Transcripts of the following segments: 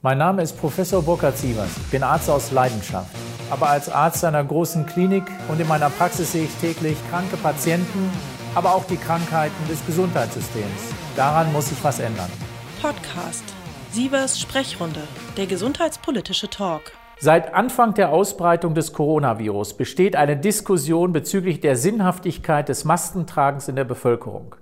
Mein Name ist Professor Burkhard Sievers. Ich bin Arzt aus Leidenschaft. Aber als Arzt einer großen Klinik und in meiner Praxis sehe ich täglich kranke Patienten, aber auch die Krankheiten des Gesundheitssystems. Daran muss sich was ändern. Podcast Sievers Sprechrunde, der gesundheitspolitische Talk. Seit Anfang der Ausbreitung des Coronavirus besteht eine Diskussion bezüglich der Sinnhaftigkeit des Maskentragens in der Bevölkerung.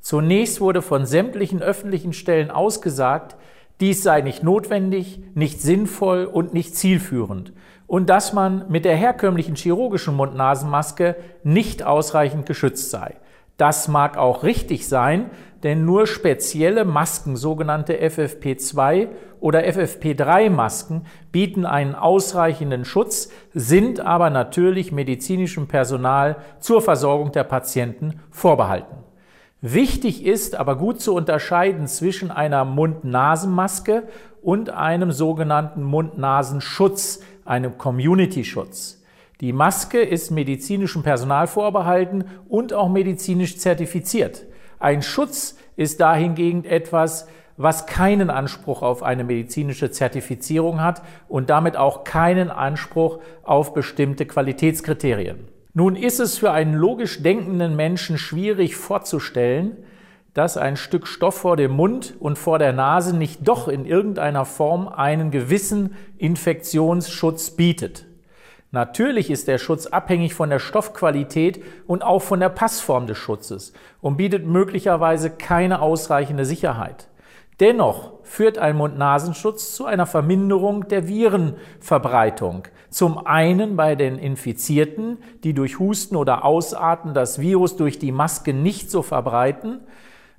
Zunächst wurde von sämtlichen öffentlichen Stellen ausgesagt, dies sei nicht notwendig, nicht sinnvoll und nicht zielführend und dass man mit der herkömmlichen chirurgischen Mund-Nasen-Maske nicht ausreichend geschützt sei. Das mag auch richtig sein, denn nur spezielle Masken, sogenannte FFP2 oder FFP3 Masken, bieten einen ausreichenden Schutz, sind aber natürlich medizinischem Personal zur Versorgung der Patienten vorbehalten. Wichtig ist aber gut zu unterscheiden zwischen einer Mund-Nasen-Maske und einem sogenannten Mund-Nasen-Schutz, einem Community-Schutz. Die Maske ist medizinischem Personal vorbehalten und auch medizinisch zertifiziert. Ein Schutz ist dahingegen etwas, was keinen Anspruch auf eine medizinische Zertifizierung hat und damit auch keinen Anspruch auf bestimmte Qualitätskriterien. Nun ist es für einen logisch denkenden Menschen schwierig vorzustellen, dass ein Stück Stoff vor dem Mund und vor der Nase nicht doch in irgendeiner Form einen gewissen Infektionsschutz bietet. Natürlich ist der Schutz abhängig von der Stoffqualität und auch von der Passform des Schutzes und bietet möglicherweise keine ausreichende Sicherheit. Dennoch führt ein Mund-Nasenschutz zu einer Verminderung der Virenverbreitung. Zum einen bei den Infizierten, die durch Husten oder Ausatmen das Virus durch die Maske nicht so verbreiten,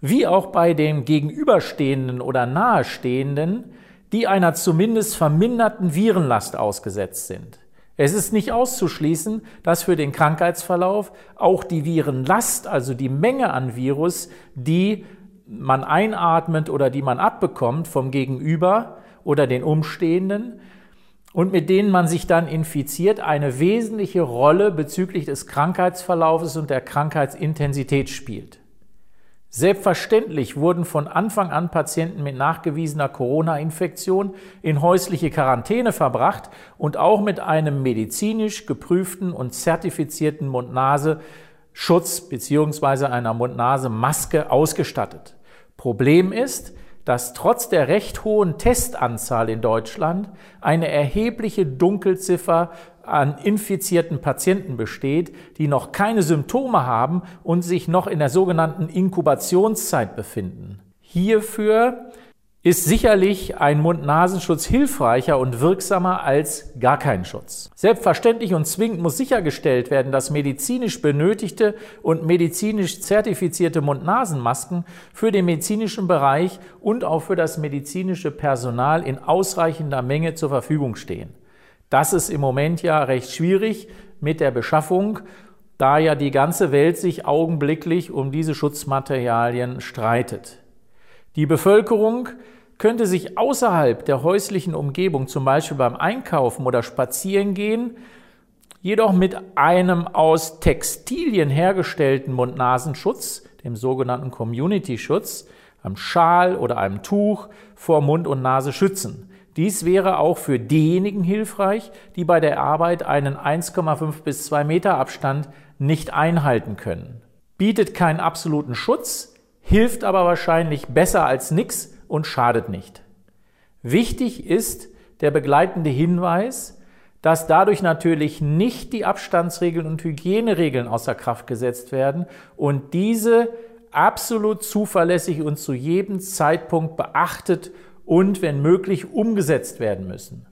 wie auch bei den Gegenüberstehenden oder Nahestehenden, die einer zumindest verminderten Virenlast ausgesetzt sind. Es ist nicht auszuschließen, dass für den Krankheitsverlauf auch die Virenlast, also die Menge an Virus, die man einatmet oder die man abbekommt vom Gegenüber oder den Umstehenden und mit denen man sich dann infiziert, eine wesentliche Rolle bezüglich des Krankheitsverlaufes und der Krankheitsintensität spielt. Selbstverständlich wurden von Anfang an Patienten mit nachgewiesener Corona-Infektion in häusliche Quarantäne verbracht und auch mit einem medizinisch geprüften und zertifizierten Mund-Nase Schutz beziehungsweise einer Mund-Nase-Maske ausgestattet. Problem ist, dass trotz der recht hohen Testanzahl in Deutschland eine erhebliche Dunkelziffer an infizierten Patienten besteht, die noch keine Symptome haben und sich noch in der sogenannten Inkubationszeit befinden. Hierfür ist sicherlich ein Mund-Nasenschutz hilfreicher und wirksamer als gar kein Schutz. Selbstverständlich und zwingend muss sichergestellt werden, dass medizinisch benötigte und medizinisch zertifizierte Mund-Nasen-Masken für den medizinischen Bereich und auch für das medizinische Personal in ausreichender Menge zur Verfügung stehen. Das ist im Moment ja recht schwierig mit der Beschaffung, da ja die ganze Welt sich augenblicklich um diese Schutzmaterialien streitet. Die Bevölkerung könnte sich außerhalb der häuslichen Umgebung, zum Beispiel beim Einkaufen oder Spazierengehen, jedoch mit einem aus Textilien hergestellten Mund-Nasenschutz, dem sogenannten Community-Schutz, einem Schal oder einem Tuch vor Mund und Nase schützen. Dies wäre auch für diejenigen hilfreich, die bei der Arbeit einen 1,5 bis 2 Meter Abstand nicht einhalten können. Bietet keinen absoluten Schutz, hilft aber wahrscheinlich besser als nichts und schadet nicht. Wichtig ist der begleitende Hinweis, dass dadurch natürlich nicht die Abstandsregeln und Hygieneregeln außer Kraft gesetzt werden und diese absolut zuverlässig und zu jedem Zeitpunkt beachtet und wenn möglich umgesetzt werden müssen.